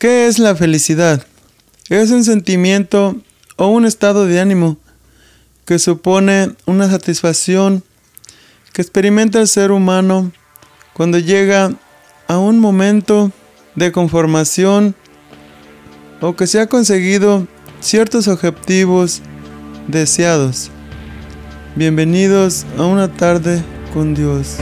¿Qué es la felicidad? Es un sentimiento o un estado de ánimo que supone una satisfacción que experimenta el ser humano cuando llega a un momento de conformación o que se ha conseguido ciertos objetivos deseados. Bienvenidos a una tarde con Dios.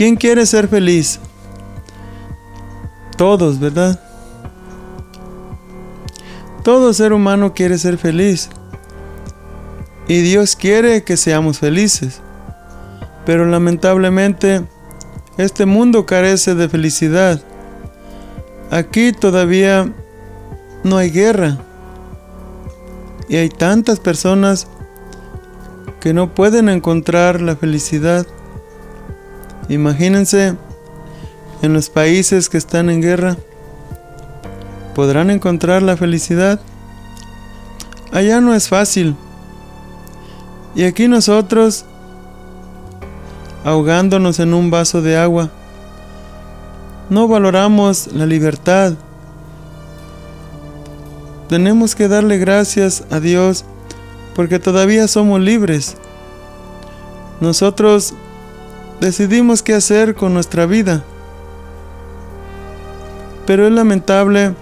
¿Quién quiere ser feliz? Todos, ¿verdad? Todo ser humano quiere ser feliz. Y Dios quiere que seamos felices. Pero lamentablemente, este mundo carece de felicidad. Aquí todavía no hay guerra. Y hay tantas personas que no pueden encontrar la felicidad. Imagínense en los países que están en guerra. ¿Podrán encontrar la felicidad? Allá no es fácil. Y aquí nosotros, ahogándonos en un vaso de agua, no valoramos la libertad. Tenemos que darle gracias a Dios porque todavía somos libres. Nosotros decidimos qué hacer con nuestra vida. Pero es lamentable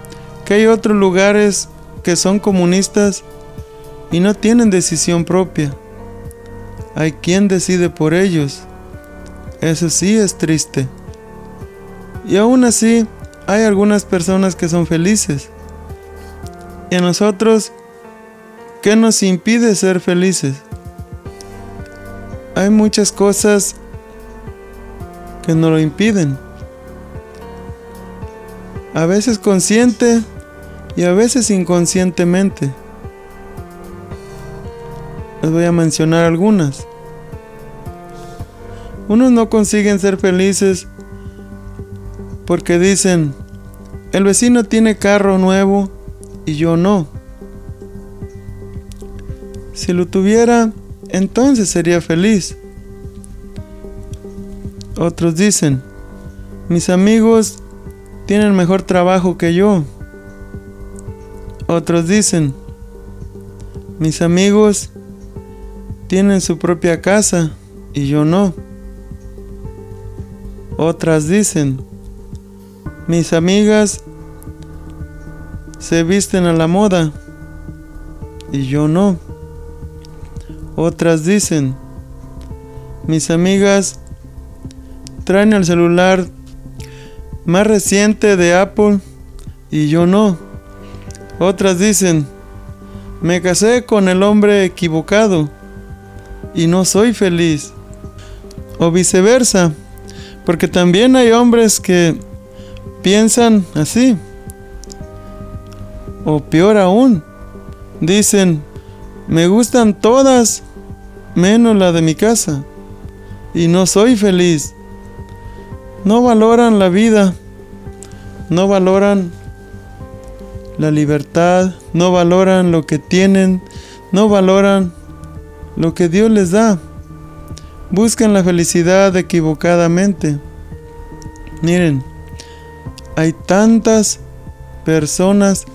que hay otros lugares que son comunistas y no tienen decisión propia. Hay quien decide por ellos. Eso sí es triste. Y aún así hay algunas personas que son felices. Y a nosotros, ¿qué nos impide ser felices? Hay muchas cosas que nos lo impiden. A veces consciente y a veces inconscientemente. Les voy a mencionar algunas. Unos no consiguen ser felices porque dicen, el vecino tiene carro nuevo y yo no. Si lo tuviera, entonces sería feliz. Otros dicen, mis amigos tienen mejor trabajo que yo. Otros dicen, mis amigos tienen su propia casa y yo no. Otras dicen, mis amigas se visten a la moda y yo no. Otras dicen, mis amigas traen el celular más reciente de Apple y yo no. Otras dicen, me casé con el hombre equivocado y no soy feliz. O viceversa, porque también hay hombres que piensan así. O peor aún, dicen, me gustan todas menos la de mi casa y no soy feliz no valoran la vida, no valoran la libertad, no valoran lo que tienen, no valoran lo que Dios les da. Buscan la felicidad equivocadamente. Miren, hay tantas personas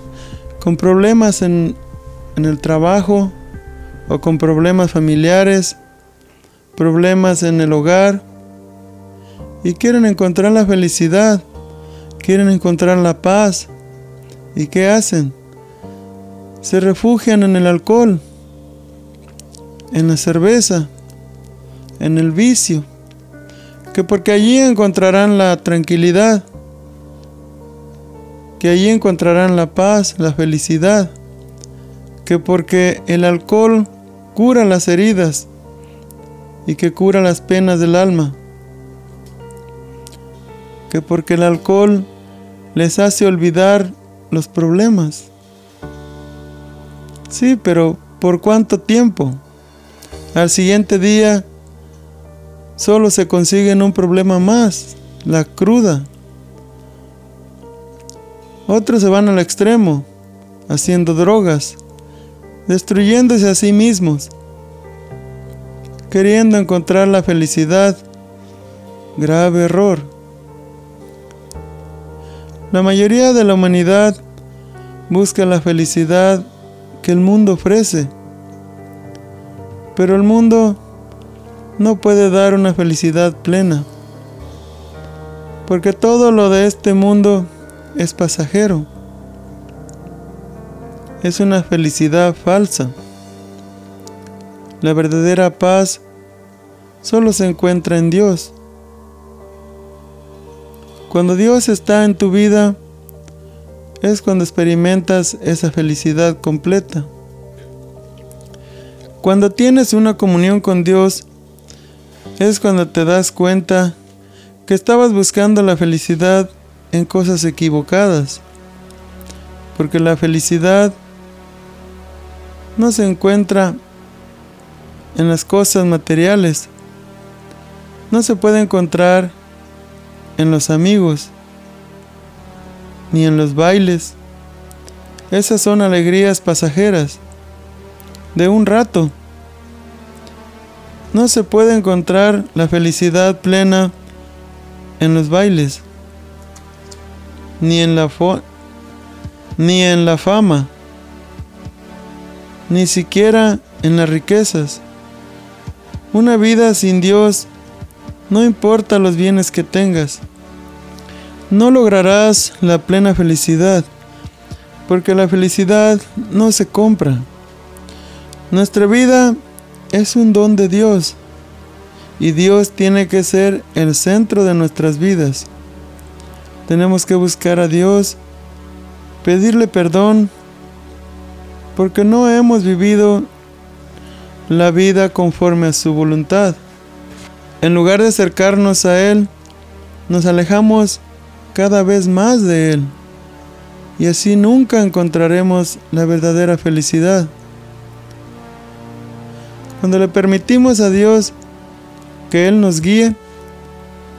con problemas en, en el trabajo o con problemas familiares, problemas en el hogar, y quieren encontrar la felicidad, quieren encontrar la paz. ¿Y qué hacen? Se refugian en el alcohol, en la cerveza, en el vicio, que porque allí encontrarán la tranquilidad, que allí encontrarán la paz, la felicidad, que porque el alcohol cura las heridas y que cura las penas del alma que porque el alcohol les hace olvidar los problemas. Sí, pero ¿por cuánto tiempo? Al siguiente día solo se consiguen un problema más, la cruda. Otros se van al extremo, haciendo drogas, destruyéndose a sí mismos, queriendo encontrar la felicidad. Grave error. La mayoría de la humanidad busca la felicidad que el mundo ofrece, pero el mundo no puede dar una felicidad plena, porque todo lo de este mundo es pasajero. Es una felicidad falsa. La verdadera paz solo se encuentra en Dios. Cuando Dios está en tu vida, es cuando experimentas esa felicidad completa. Cuando tienes una comunión con Dios, es cuando te das cuenta que estabas buscando la felicidad en cosas equivocadas. Porque la felicidad no se encuentra en las cosas materiales. No se puede encontrar en los amigos, ni en los bailes. Esas son alegrías pasajeras, de un rato. No se puede encontrar la felicidad plena en los bailes, ni en la, ni en la fama, ni siquiera en las riquezas. Una vida sin Dios, no importa los bienes que tengas, no lograrás la plena felicidad, porque la felicidad no se compra. Nuestra vida es un don de Dios y Dios tiene que ser el centro de nuestras vidas. Tenemos que buscar a Dios, pedirle perdón, porque no hemos vivido la vida conforme a su voluntad. En lugar de acercarnos a Él, nos alejamos cada vez más de Él. Y así nunca encontraremos la verdadera felicidad. Cuando le permitimos a Dios que Él nos guíe,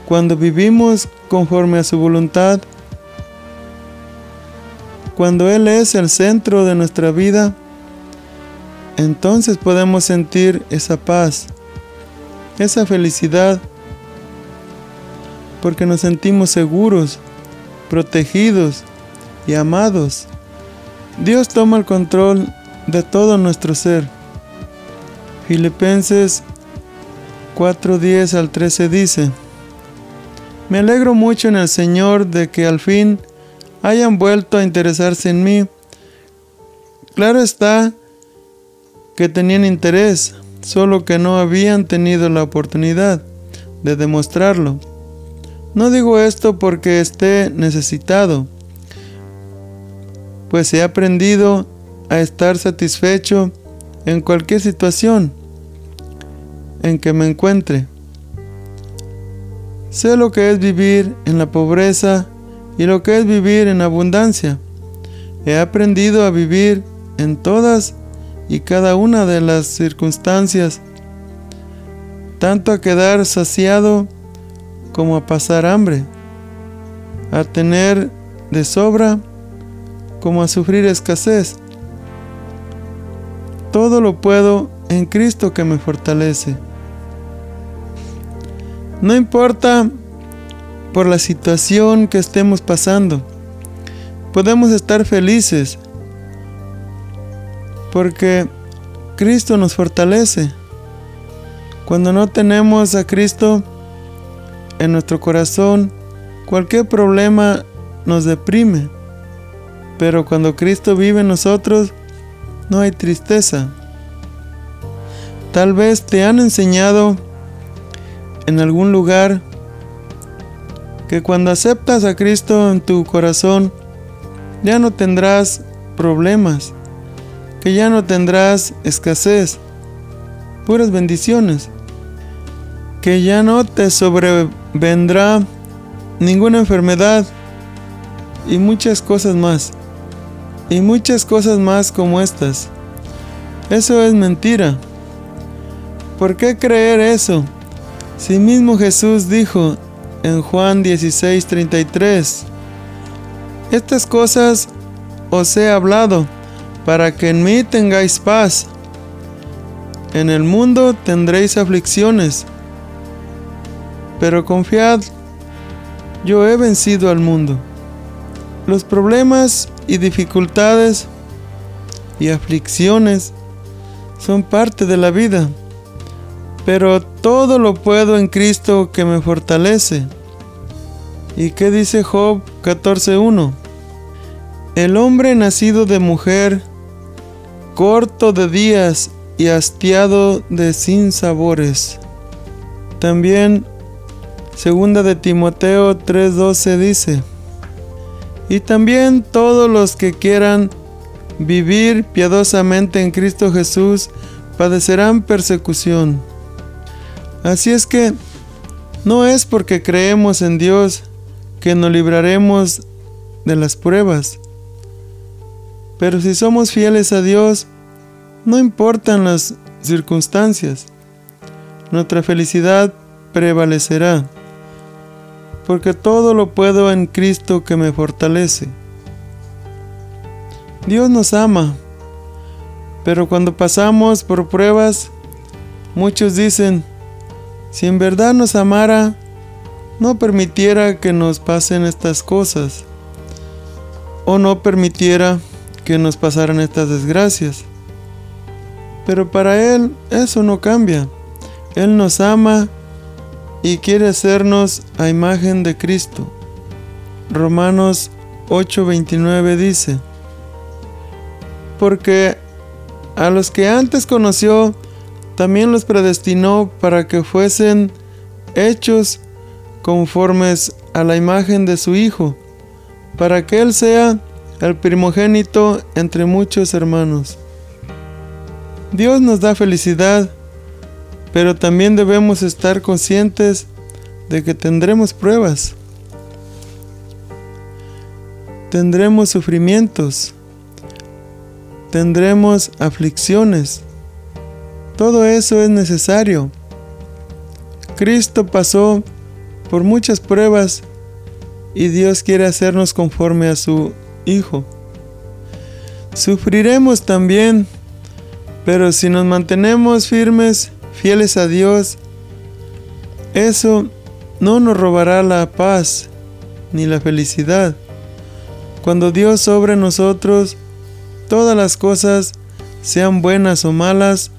cuando vivimos conforme a su voluntad, cuando Él es el centro de nuestra vida, entonces podemos sentir esa paz, esa felicidad, porque nos sentimos seguros, protegidos y amados. Dios toma el control de todo nuestro ser. Filipenses 4:10 al 13 dice, Me alegro mucho en el Señor de que al fin hayan vuelto a interesarse en mí. Claro está que tenían interés, solo que no habían tenido la oportunidad de demostrarlo. No digo esto porque esté necesitado, pues he aprendido a estar satisfecho en cualquier situación en que me encuentre. Sé lo que es vivir en la pobreza y lo que es vivir en abundancia. He aprendido a vivir en todas y cada una de las circunstancias, tanto a quedar saciado como a pasar hambre, a tener de sobra como a sufrir escasez. Todo lo puedo en Cristo que me fortalece. No importa por la situación que estemos pasando, podemos estar felices porque Cristo nos fortalece. Cuando no tenemos a Cristo en nuestro corazón, cualquier problema nos deprime. Pero cuando Cristo vive en nosotros, no hay tristeza. Tal vez te han enseñado en algún lugar que cuando aceptas a Cristo en tu corazón, ya no tendrás problemas, que ya no tendrás escasez, puras bendiciones, que ya no te sobrevendrá ninguna enfermedad y muchas cosas más y muchas cosas más como estas. Eso es mentira. ¿Por qué creer eso? Si mismo Jesús dijo en Juan 16:33, Estas cosas os he hablado para que en mí tengáis paz. En el mundo tendréis aflicciones, pero confiad, yo he vencido al mundo. Los problemas y dificultades y aflicciones son parte de la vida, pero todo lo puedo en Cristo que me fortalece. ¿Y qué dice Job 14.1? El hombre nacido de mujer, corto de días y hastiado de sinsabores. También segunda de Timoteo 3:12 dice, y también todos los que quieran vivir piadosamente en Cristo Jesús padecerán persecución. Así es que no es porque creemos en Dios que nos libraremos de las pruebas. Pero si somos fieles a Dios, no importan las circunstancias, nuestra felicidad prevalecerá, porque todo lo puedo en Cristo que me fortalece. Dios nos ama, pero cuando pasamos por pruebas, muchos dicen, si en verdad nos amara, no permitiera que nos pasen estas cosas, o no permitiera que nos pasaran estas desgracias. Pero para Él eso no cambia. Él nos ama y quiere hacernos a imagen de Cristo. Romanos 8:29 dice, porque a los que antes conoció, también los predestinó para que fuesen hechos conformes a la imagen de su Hijo, para que Él sea el primogénito entre muchos hermanos. Dios nos da felicidad, pero también debemos estar conscientes de que tendremos pruebas, tendremos sufrimientos, tendremos aflicciones. Todo eso es necesario. Cristo pasó por muchas pruebas y Dios quiere hacernos conforme a su Hijo. Sufriremos también, pero si nos mantenemos firmes, fieles a Dios, eso no nos robará la paz ni la felicidad. Cuando Dios sobre nosotros, todas las cosas, sean buenas o malas,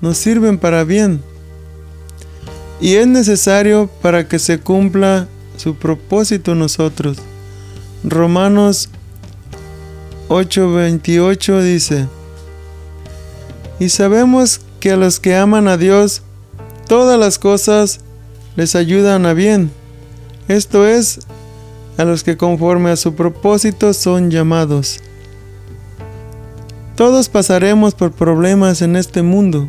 nos sirven para bien. Y es necesario para que se cumpla su propósito en nosotros. Romanos 8:28 dice, y sabemos que a los que aman a Dios, todas las cosas les ayudan a bien. Esto es, a los que conforme a su propósito son llamados. Todos pasaremos por problemas en este mundo.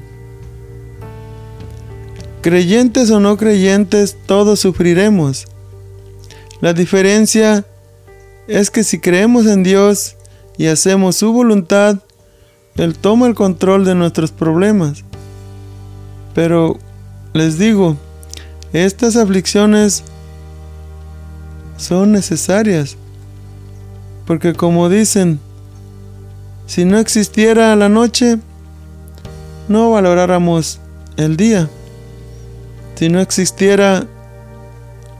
Creyentes o no creyentes, todos sufriremos. La diferencia es que si creemos en Dios y hacemos su voluntad, Él toma el control de nuestros problemas. Pero les digo, estas aflicciones son necesarias, porque como dicen, si no existiera la noche, no valoráramos el día. Si no existiera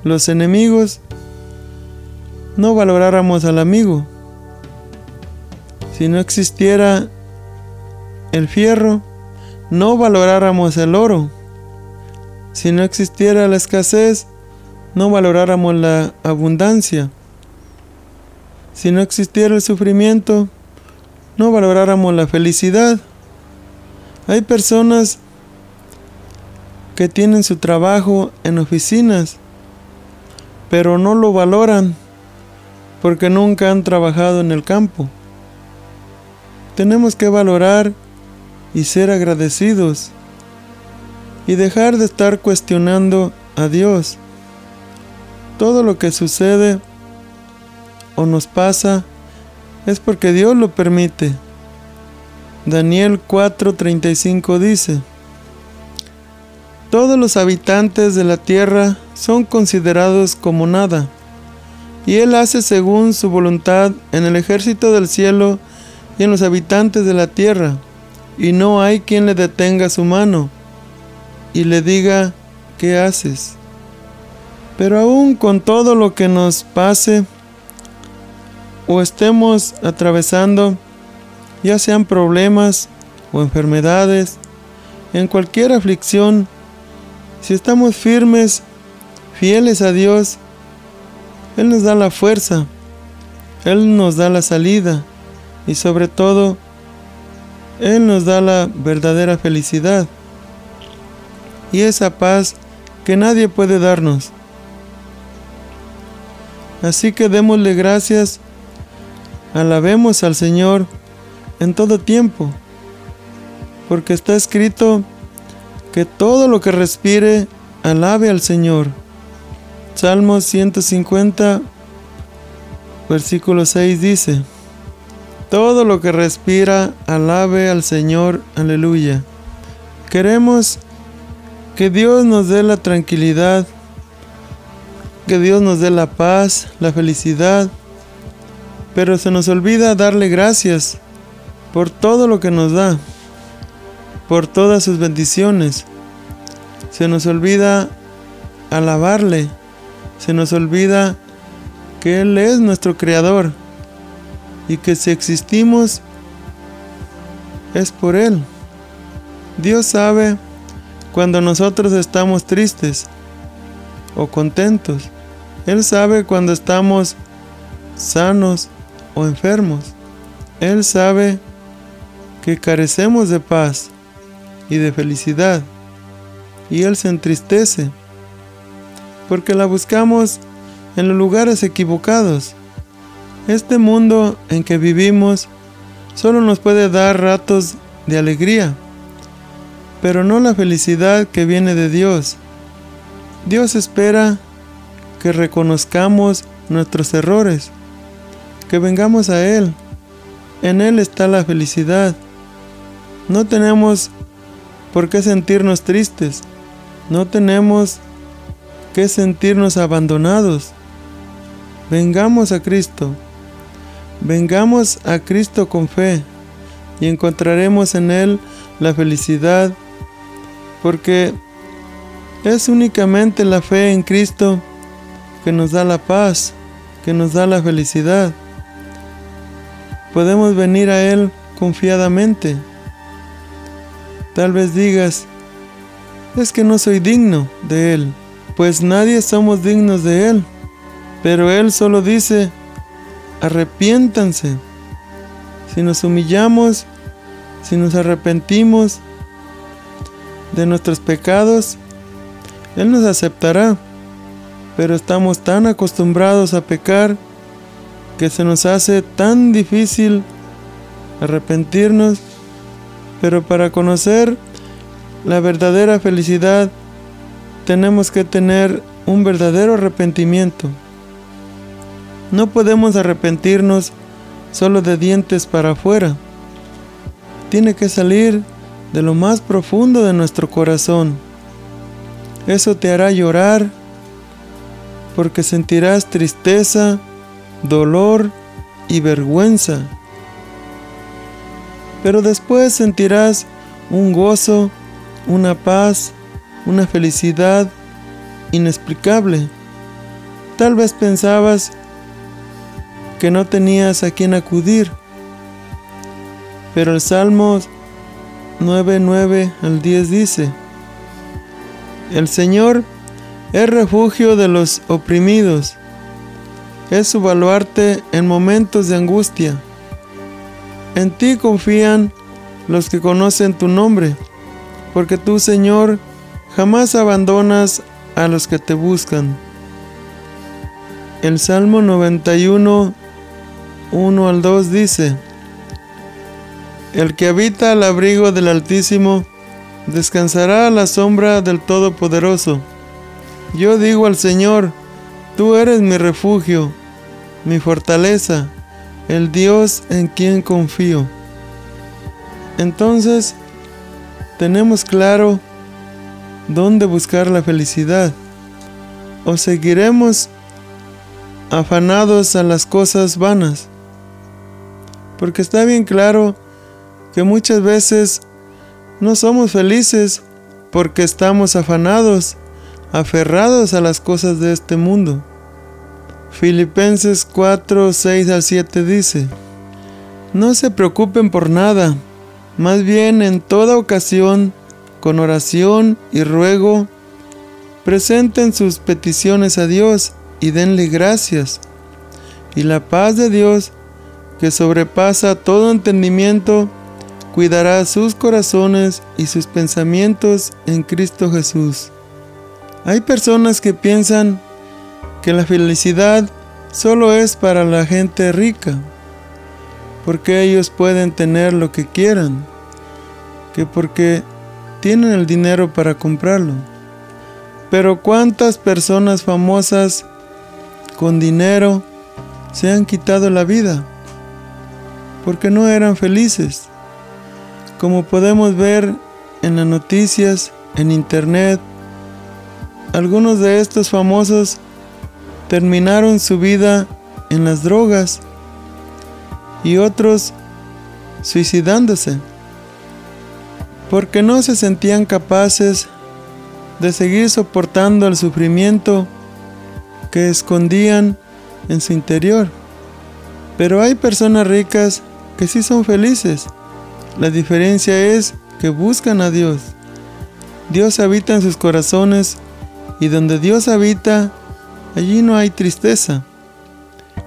los enemigos, no valoráramos al amigo. Si no existiera el fierro, no valoráramos el oro. Si no existiera la escasez, no valoráramos la abundancia. Si no existiera el sufrimiento, no valoráramos la felicidad. Hay personas que tienen su trabajo en oficinas, pero no lo valoran porque nunca han trabajado en el campo. Tenemos que valorar y ser agradecidos y dejar de estar cuestionando a Dios. Todo lo que sucede o nos pasa es porque Dios lo permite. Daniel 4:35 dice, Todos los habitantes de la tierra son considerados como nada, y Él hace según su voluntad en el ejército del cielo y en los habitantes de la tierra, y no hay quien le detenga su mano y le diga, ¿qué haces? Pero aún con todo lo que nos pase o estemos atravesando, ya sean problemas o enfermedades, en cualquier aflicción, si estamos firmes, fieles a Dios, Él nos da la fuerza, Él nos da la salida y sobre todo, Él nos da la verdadera felicidad y esa paz que nadie puede darnos. Así que démosle gracias, alabemos al Señor en todo tiempo, porque está escrito que todo lo que respire alabe al Señor. Salmos 150, versículo 6 dice, todo lo que respira alabe al Señor, aleluya. Queremos que Dios nos dé la tranquilidad, que Dios nos dé la paz, la felicidad, pero se nos olvida darle gracias por todo lo que nos da, por todas sus bendiciones. Se nos olvida alabarle, se nos olvida que Él es nuestro Creador y que si existimos es por Él. Dios sabe cuando nosotros estamos tristes o contentos. Él sabe cuando estamos sanos o enfermos. Él sabe que carecemos de paz y de felicidad. Y Él se entristece porque la buscamos en los lugares equivocados. Este mundo en que vivimos solo nos puede dar ratos de alegría pero no la felicidad que viene de Dios. Dios espera que reconozcamos nuestros errores, que vengamos a Él. En Él está la felicidad. No tenemos por qué sentirnos tristes, no tenemos que sentirnos abandonados. Vengamos a Cristo, vengamos a Cristo con fe y encontraremos en Él la felicidad porque es únicamente la fe en Cristo que nos da la paz, que nos da la felicidad. Podemos venir a Él confiadamente. Tal vez digas, es que no soy digno de Él, pues nadie somos dignos de Él, pero Él solo dice, arrepiéntanse. Si nos humillamos, si nos arrepentimos, de nuestros pecados, Él nos aceptará. Pero estamos tan acostumbrados a pecar que se nos hace tan difícil arrepentirnos. Pero para conocer la verdadera felicidad tenemos que tener un verdadero arrepentimiento. No podemos arrepentirnos solo de dientes para afuera. Tiene que salir de lo más profundo de nuestro corazón. Eso te hará llorar porque sentirás tristeza, dolor y vergüenza. Pero después sentirás un gozo, una paz, una felicidad inexplicable. Tal vez pensabas que no tenías a quien acudir, pero el Salmo 9, al 10 dice, El Señor es refugio de los oprimidos, es su baluarte en momentos de angustia. En ti confían los que conocen tu nombre, porque tú, Señor, jamás abandonas a los que te buscan. El Salmo 91, 1 al 2 dice, el que habita al abrigo del Altísimo descansará a la sombra del Todopoderoso. Yo digo al Señor, tú eres mi refugio, mi fortaleza, el Dios en quien confío. Entonces, tenemos claro dónde buscar la felicidad. O seguiremos afanados a las cosas vanas. Porque está bien claro que muchas veces no somos felices porque estamos afanados, aferrados a las cosas de este mundo. Filipenses 4, 6 al 7 dice, No se preocupen por nada, más bien en toda ocasión, con oración y ruego, presenten sus peticiones a Dios y denle gracias. Y la paz de Dios, que sobrepasa todo entendimiento, cuidará sus corazones y sus pensamientos en Cristo Jesús. Hay personas que piensan que la felicidad solo es para la gente rica, porque ellos pueden tener lo que quieran, que porque tienen el dinero para comprarlo. Pero cuántas personas famosas con dinero se han quitado la vida porque no eran felices. Como podemos ver en las noticias, en internet, algunos de estos famosos terminaron su vida en las drogas y otros suicidándose porque no se sentían capaces de seguir soportando el sufrimiento que escondían en su interior. Pero hay personas ricas que sí son felices. La diferencia es que buscan a Dios. Dios habita en sus corazones y donde Dios habita, allí no hay tristeza.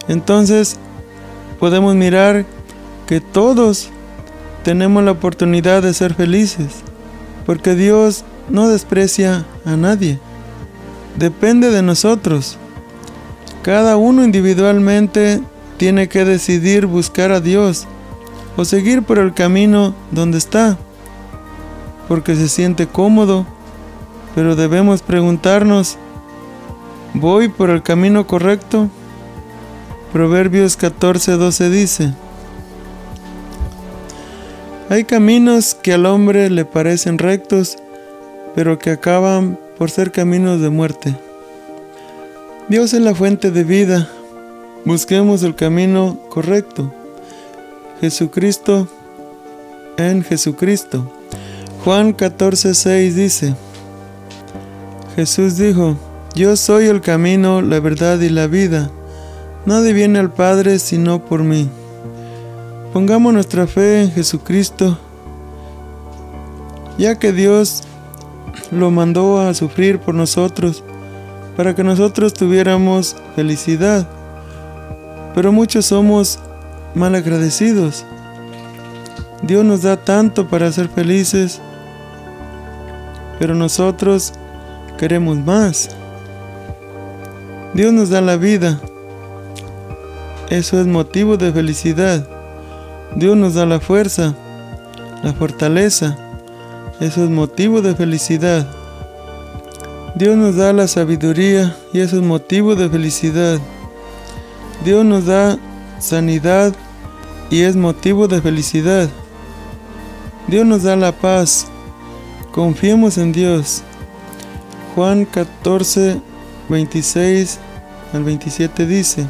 Entonces podemos mirar que todos tenemos la oportunidad de ser felices, porque Dios no desprecia a nadie. Depende de nosotros. Cada uno individualmente tiene que decidir buscar a Dios o seguir por el camino donde está, porque se siente cómodo, pero debemos preguntarnos, ¿voy por el camino correcto? Proverbios 14:12 dice, hay caminos que al hombre le parecen rectos, pero que acaban por ser caminos de muerte. Dios es la fuente de vida. Busquemos el camino correcto. Jesucristo en Jesucristo. Juan 14:6 dice, Jesús dijo, Yo soy el camino, la verdad y la vida. Nadie viene al Padre sino por mí. Pongamos nuestra fe en Jesucristo, ya que Dios lo mandó a sufrir por nosotros para que nosotros tuviéramos felicidad. Pero muchos somos mal agradecidos. Dios nos da tanto para ser felices, pero nosotros queremos más. Dios nos da la vida. Eso es motivo de felicidad. Dios nos da la fuerza, la fortaleza. Eso es motivo de felicidad. Dios nos da la sabiduría y eso es motivo de felicidad. Dios nos da sanidad y es motivo de felicidad. Dios nos da la paz. Confiemos en Dios. Juan 14, 26 al 27 dice,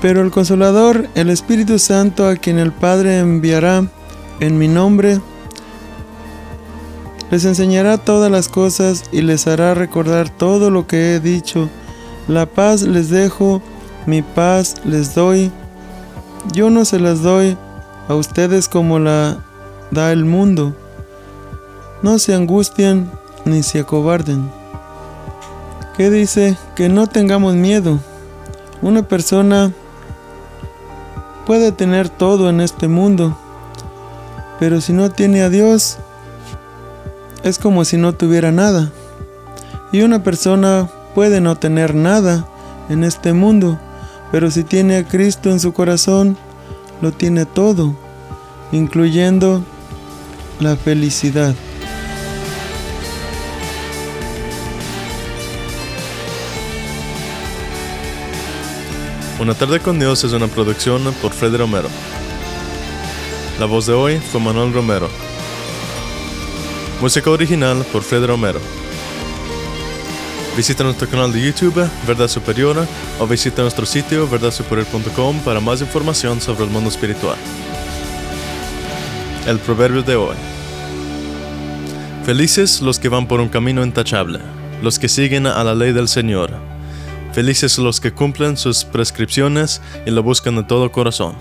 Pero el consolador, el Espíritu Santo, a quien el Padre enviará en mi nombre, les enseñará todas las cosas y les hará recordar todo lo que he dicho. La paz les dejo, mi paz les doy. Yo no se las doy a ustedes como la da el mundo. No se angustien ni se acobarden. ¿Qué dice? Que no tengamos miedo. Una persona puede tener todo en este mundo, pero si no tiene a Dios, es como si no tuviera nada. Y una persona puede no tener nada en este mundo, pero si tiene a Cristo en su corazón, lo tiene todo, incluyendo la felicidad. Una tarde con Dios es una producción por Fred Romero. La voz de hoy fue Manuel Romero. Música original por Fred Romero. Visita nuestro canal de YouTube, Verdad Superior, o visita nuestro sitio verdadsuperior.com para más información sobre el mundo espiritual. El proverbio de hoy. Felices los que van por un camino intachable, los que siguen a la ley del Señor. Felices los que cumplen sus prescripciones y lo buscan de todo corazón.